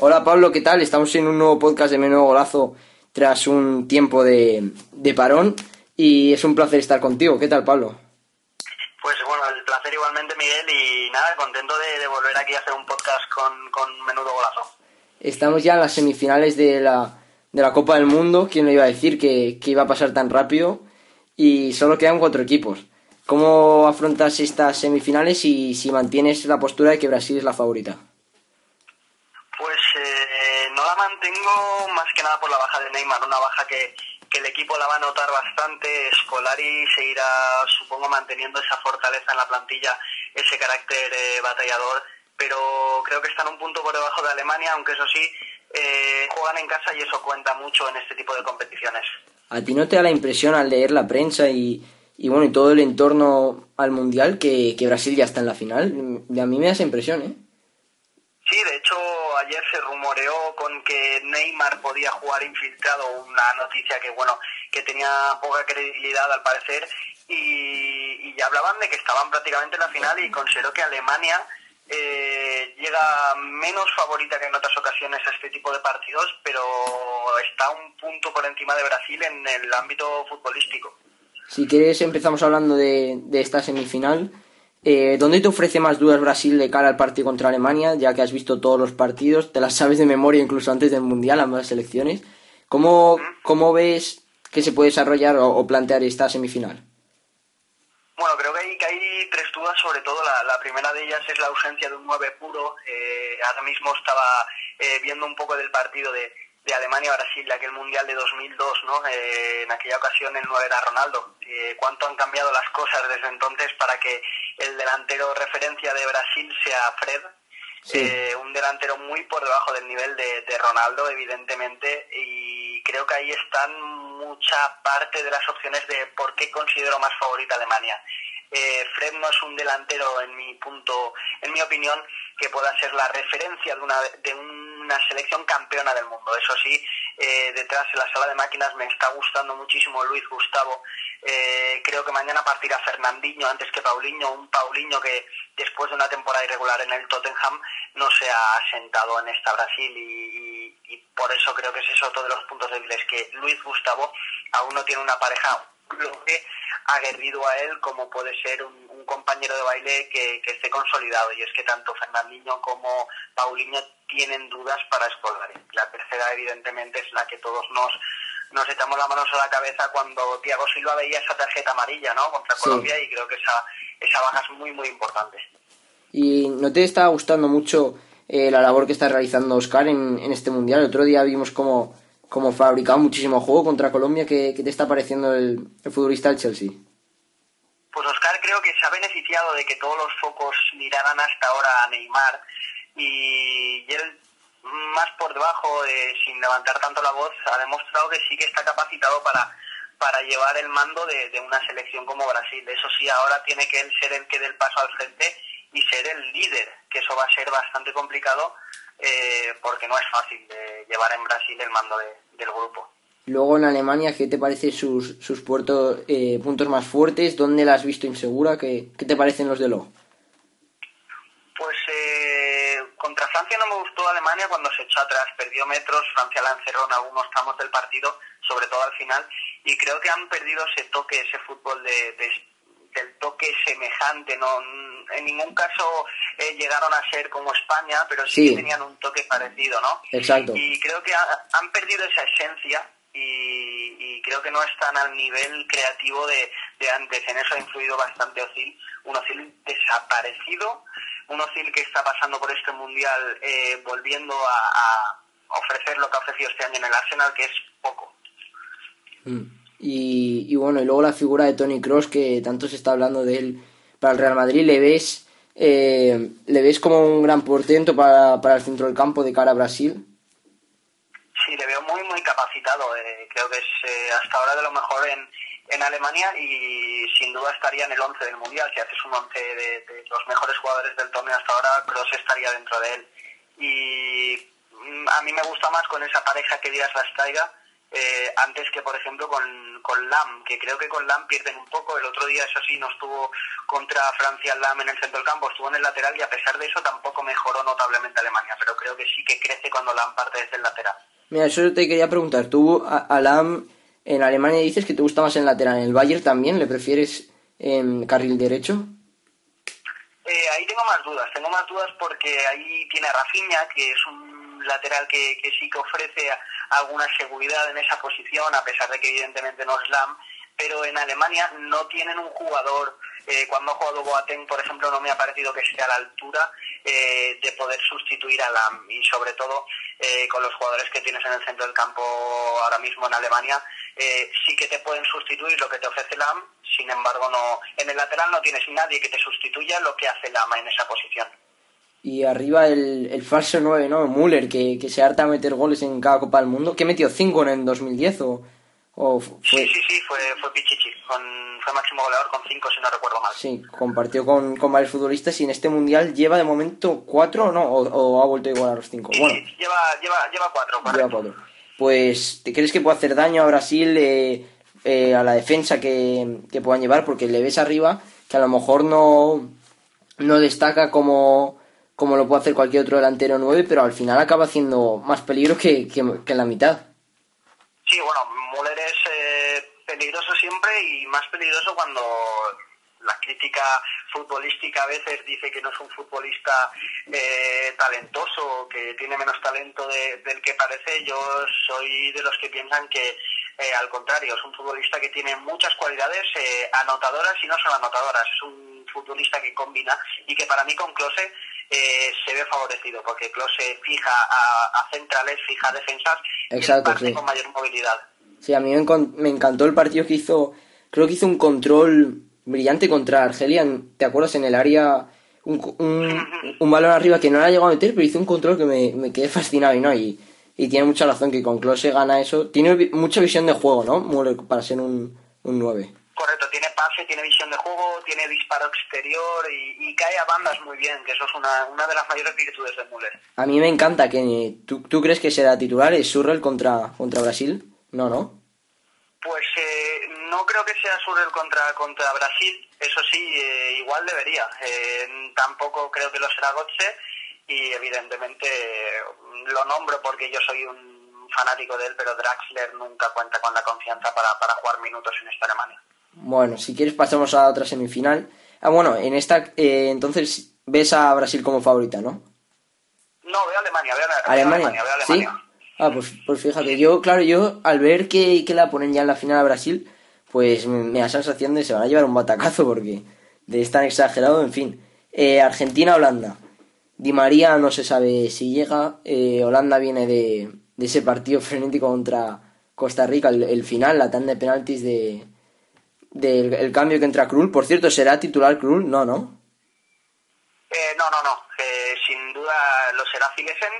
Hola Pablo, ¿qué tal? Estamos en un nuevo podcast de Menudo Golazo tras un tiempo de, de parón y es un placer estar contigo. ¿Qué tal Pablo? Pues bueno, el placer igualmente Miguel y nada, contento de, de volver aquí a hacer un podcast con, con Menudo Golazo. Estamos ya en las semifinales de la, de la Copa del Mundo. ¿Quién lo iba a decir que, que iba a pasar tan rápido? Y solo quedan cuatro equipos. ¿Cómo afrontas estas semifinales y si mantienes la postura de que Brasil es la favorita? Pues eh, no la mantengo más que nada por la baja de Neymar, una baja que, que el equipo la va a notar bastante. Scolari seguirá, supongo, manteniendo esa fortaleza en la plantilla, ese carácter eh, batallador, pero creo que están un punto por debajo de Alemania, aunque eso sí, eh, juegan en casa y eso cuenta mucho en este tipo de competiciones. ¿A ti no te da la impresión al leer la prensa y, y bueno, y todo el entorno al Mundial que, que Brasil ya está en la final? A mí me da esa impresión, ¿eh? Sí, de hecho ayer se rumoreó con que Neymar podía jugar infiltrado, una noticia que bueno que tenía poca credibilidad al parecer y, y ya hablaban de que estaban prácticamente en la final y considero que Alemania eh, llega menos favorita que en otras ocasiones a este tipo de partidos, pero está un punto por encima de Brasil en el ámbito futbolístico. Si quieres empezamos hablando de, de esta semifinal. Eh, ¿Dónde te ofrece más dudas Brasil de cara al partido contra Alemania, ya que has visto todos los partidos, te las sabes de memoria incluso antes del Mundial, ambas selecciones? ¿Cómo, cómo ves que se puede desarrollar o, plantear esta semifinal? Bueno, creo que hay, que tres dudas, sobre todo la, la, primera de ellas es la ausencia de un 9 puro. Eh, ahora mismo estaba eh, viendo un poco del partido de, de Alemania-Brasil, de aquel Mundial de 2002, ¿no? Eh, en aquella ocasión el 9 era Ronaldo. Eh, ¿Cuánto han cambiado las cosas desde entonces para que el delantero referencia de Brasil sea Fred? Sí. Eh, un delantero muy por debajo del nivel de, de, Ronaldo, evidentemente, y creo que ahí están mucha parte de las opciones de por qué considero más favorita Alemania. Eh, Fred no es un delantero, en mi punto, en mi opinión, que pueda ser la referencia de una, de una selección campeona del mundo. Eso sí, eh, detrás en la sala de máquinas me está gustando muchísimo Luis Gustavo. Eh, creo que mañana partirá Fernandinho antes que Paulinho, un Paulinho que después de una temporada irregular en el Tottenham no se ha asentado en esta Brasil y, por eso creo que ese es otro de los puntos débiles, que Luis Gustavo aún no tiene una pareja bloque aguerrido a él como puede ser un compañero de baile que, que, esté consolidado y es que tanto Fernandinho como Paulinho tienen dudas para escolar. La tercera evidentemente es la que todos nos nos echamos las manos a la cabeza cuando Thiago Silva veía esa tarjeta amarilla ¿no? contra sí. Colombia y creo que esa, esa baja es muy muy importante. ¿Y no te está gustando mucho eh, la labor que está realizando Oscar en, en este mundial? El otro día vimos como como fabricado muchísimo juego contra Colombia. ¿Qué, qué te está pareciendo el, el, futbolista del Chelsea? Creo que se ha beneficiado de que todos los focos miraran hasta ahora a Neymar y, él más por debajo, eh, sin levantar tanto la voz, ha demostrado que sí que está capacitado para, para llevar el mando de, de una selección como Brasil. Eso sí, ahora tiene que él ser el que dé el paso al frente y ser el líder, que eso va a ser bastante complicado eh, porque no es fácil de llevar en Brasil el mando de, del grupo. Luego en Alemania, ¿qué te parece sus, sus puertos, eh, puntos más fuertes? ¿Dónde la has visto insegura? ¿Qué, qué te parecen los de Lo? Pues eh, contra Francia no me gustó Alemania cuando se echó atrás, perdió metros, Francia la encerró en algunos tramos del partido, sobre todo al final, y creo que han perdido ese toque, ese fútbol de, de del toque semejante, no en ningún caso eh, llegaron a ser como España, pero sí, sí, que tenían un toque parecido, ¿no? Exacto. Y creo que ha, han perdido esa esencia y, y, creo que no están al nivel creativo de, antes. En eso ha influido bastante Ozil, un Ozil desaparecido, un Ozil que está pasando por este mundial eh, volviendo a, a, ofrecer lo que ha ofrecido este año en el Arsenal, que es poco. Mm. Y, y, bueno, y luego la figura de Tony Cross, que tanto se está hablando de él para el Real Madrid, ¿le ves, eh, ¿le ves como un gran portento para, para el centro del campo de cara a Brasil? Sí, le veo muy, muy capacitado. Eh, creo que es eh, hasta ahora de lo mejor en, en Alemania y sin duda estaría en el 11 del Mundial. Si haces un 11 de, los mejores jugadores del torneo hasta ahora, Kroos estaría dentro de él. Y mm, a mí me gusta más con esa pareja que Díaz Rastaiga eh, antes que, por ejemplo, con, con Lam, que creo que con Lam pierden un poco. El otro día, eso sí, no estuvo contra Francia Lam en el centro del campo, estuvo en el lateral y a pesar de eso tampoco mejoró notablemente Alemania, pero creo que sí que crece cuando Lam parte desde el lateral. Mira, eso te quería preguntar. Tú, a, a Lam en Alemania dices que te gusta más en lateral. ¿En el Bayern también le prefieres en carril derecho? Eh, ahí tengo más dudas. Tengo más dudas porque ahí tiene a Rafinha, que es un lateral que, que sí que ofrece alguna seguridad en esa posición, a pesar de que evidentemente no es Lam. Pero en Alemania no tienen un jugador eh, cuando ha jugado Boateng, por ejemplo, no me ha parecido que esté a la altura eh, de poder sustituir a Lam. Y sobre todo eh, con los jugadores que tienes en el centro del campo ahora mismo en Alemania, eh, sí que te pueden sustituir lo que te ofrece Lam, sin embargo, no en el lateral no tienes nadie que te sustituya lo que hace Lam en esa posición. Y arriba el, el falso 9, ¿no? Müller, que, que se harta a meter goles en cada Copa del Mundo. ¿Qué metió? ¿5 en el 2010 o...? O fue... Sí, sí, sí, fue, fue Pichichi. Con, fue máximo goleador con 5, si no recuerdo mal. Sí, compartió con, con varios futbolistas y en este mundial lleva de momento 4, ¿no? O, o, ha vuelto a igualar los 5. Sí, Bueno, lleva, lleva, lleva 4, lleva 4. Pues, ¿te crees que puede hacer daño a Brasil eh, eh, a la defensa que, que puedan llevar? Porque le ves arriba que a lo mejor no, no destaca como, como lo puede hacer cualquier otro delantero 9, pero al final acaba haciendo más peligro que, que, que en la mitad. Sí, bueno, Müller es eh, peligroso siempre y más peligroso cuando la crítica futbolística a veces dice que no es un futbolista eh, talentoso, que tiene menos talento de, del que parece. Yo soy de los que piensan que eh, al contrario, es un futbolista que tiene muchas cualidades eh, anotadoras y no solo anotadoras. Es un futbolista que combina y que para mí con Klose eh, se ve favorecido porque Klose fija a, a centrales, fija a defensas Exacto, y parte sí. con mayor movilidad. Sí, a mí me, encantó el partido que hizo. Creo que hizo un control brillante contra Argelia. ¿Te acuerdas? En el área. Un, un, un balón arriba que no la llegó a meter, pero hizo un control que me, me quedé fascinado. Y no, y, y tiene mucha razón que con Klose gana eso. Tiene vi- mucha visión de juego, ¿no? Müller para ser un, un 9. Correcto, tiene pase, tiene visión de juego, tiene disparo exterior y, y cae a bandas muy bien, que eso es una, una de las mayores virtudes de Müller. A mí me encanta que. ¿Tú, tú crees que será titular? ¿Es Surrell contra, contra Brasil? No, ¿no? Pues eh, no creo que sea Surrell contra, contra Brasil, eso sí, eh, igual debería. Eh, tampoco creo que lo será Gotze y evidentemente lo nombro porque yo soy un fanático de él, pero Draxler nunca cuenta con la confianza para, para jugar minutos en esta Alemania. Bueno, si quieres pasamos a otra semifinal. Ah, bueno, en esta eh, entonces ves a Brasil como favorita, ¿no? No, veo a Alemania, veo a, veo a Alemania, Alemania, veo a ¿sí? Alemania. Ah, pues, pues fíjate, yo, claro, yo al ver que, que la ponen ya en la final a Brasil, pues me, da sensación de se van a llevar un batacazo porque de es tan exagerado, en fin. Eh, Argentina-Holanda. Di María no se sabe si llega. eh, Holanda viene de, de ese partido frenético contra Costa Rica, el, final, la tanda de penaltis de del el cambio que entra Krul. Por cierto, ¿será titular Krul? No, ¿no? Eh, no, no, no. Eh, sin duda lo será Zilesen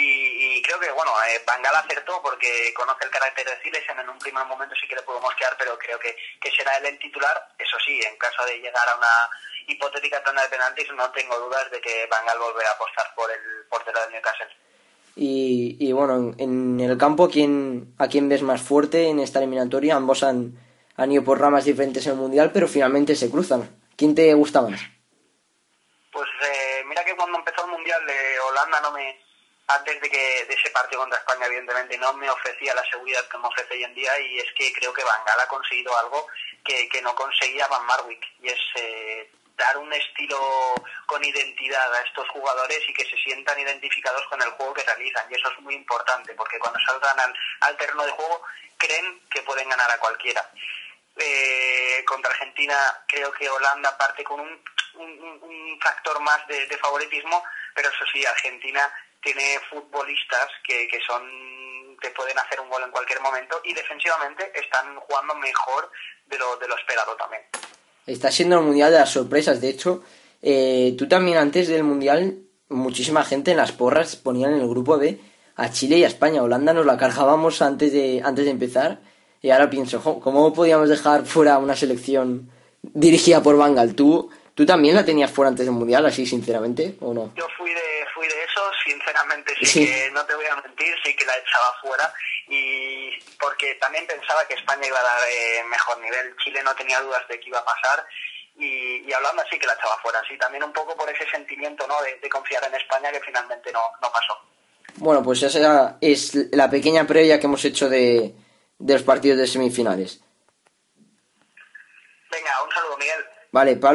y, y creo que, bueno, eh, Bangal acertó porque conoce el carácter de Zilesen. En un primer momento sí que le puedo mosquear, pero creo que, que será él el titular. Eso sí, en caso de llegar a una hipotética tanda de penaltis, no tengo dudas de que Bangal volverá a apostar por el portero del Newcastle. Y, y bueno, en, en el campo, ¿a quién, ¿a quién ves más fuerte en esta eliminatoria? Ambos han, han ido por ramas diferentes en el Mundial, pero finalmente se cruzan. ¿Quién te gusta más? Pues eh, mira que cuando empezó el Mundial de Holanda no me antes de que de ese partido contra España evidentemente no me ofrecía la seguridad que me ofrece hoy en día y es que creo que Van Gaal ha conseguido algo que, que no conseguía Van Marwick y es eh, dar un estilo con identidad a estos jugadores y que se sientan identificados con el juego que realizan. Y eso es muy importante porque cuando salgan al, al terreno de juego creen que pueden ganar a cualquiera. Eh, contra Argentina creo que Holanda parte con un, un, factor más de, favoritismo, pero eso sí, Argentina tiene futbolistas que, que son que pueden hacer un gol en cualquier momento y defensivamente están jugando mejor de lo, de lo esperado también. Está siendo el mundial de las sorpresas. De hecho, eh, tú también antes del mundial, muchísima gente en las porras ponían en el grupo B a Chile y a España. Holanda nos la cargábamos antes de, antes de empezar. Y ahora pienso, ¿cómo podíamos dejar fuera una selección dirigida por Bangal? ¿Tú, ¿Tú también la tenías fuera antes del mundial, así sinceramente, o no? Yo fui de, fui de esos, sinceramente, sí, que no te voy a mentir, sí que la echaba fuera. Y porque también pensaba que España iba a dar eh, mejor nivel. Chile no tenía dudas de que iba a pasar. Y, hablando así que la echaba fuera. Sí, también un poco por ese sentimiento ¿no? de, confiar en España que finalmente no, no pasó. Bueno, pues esa es la pequeña previa que hemos hecho de, de los partidos de semifinales. Venga, un saludo, Miguel. Vale, Pablo.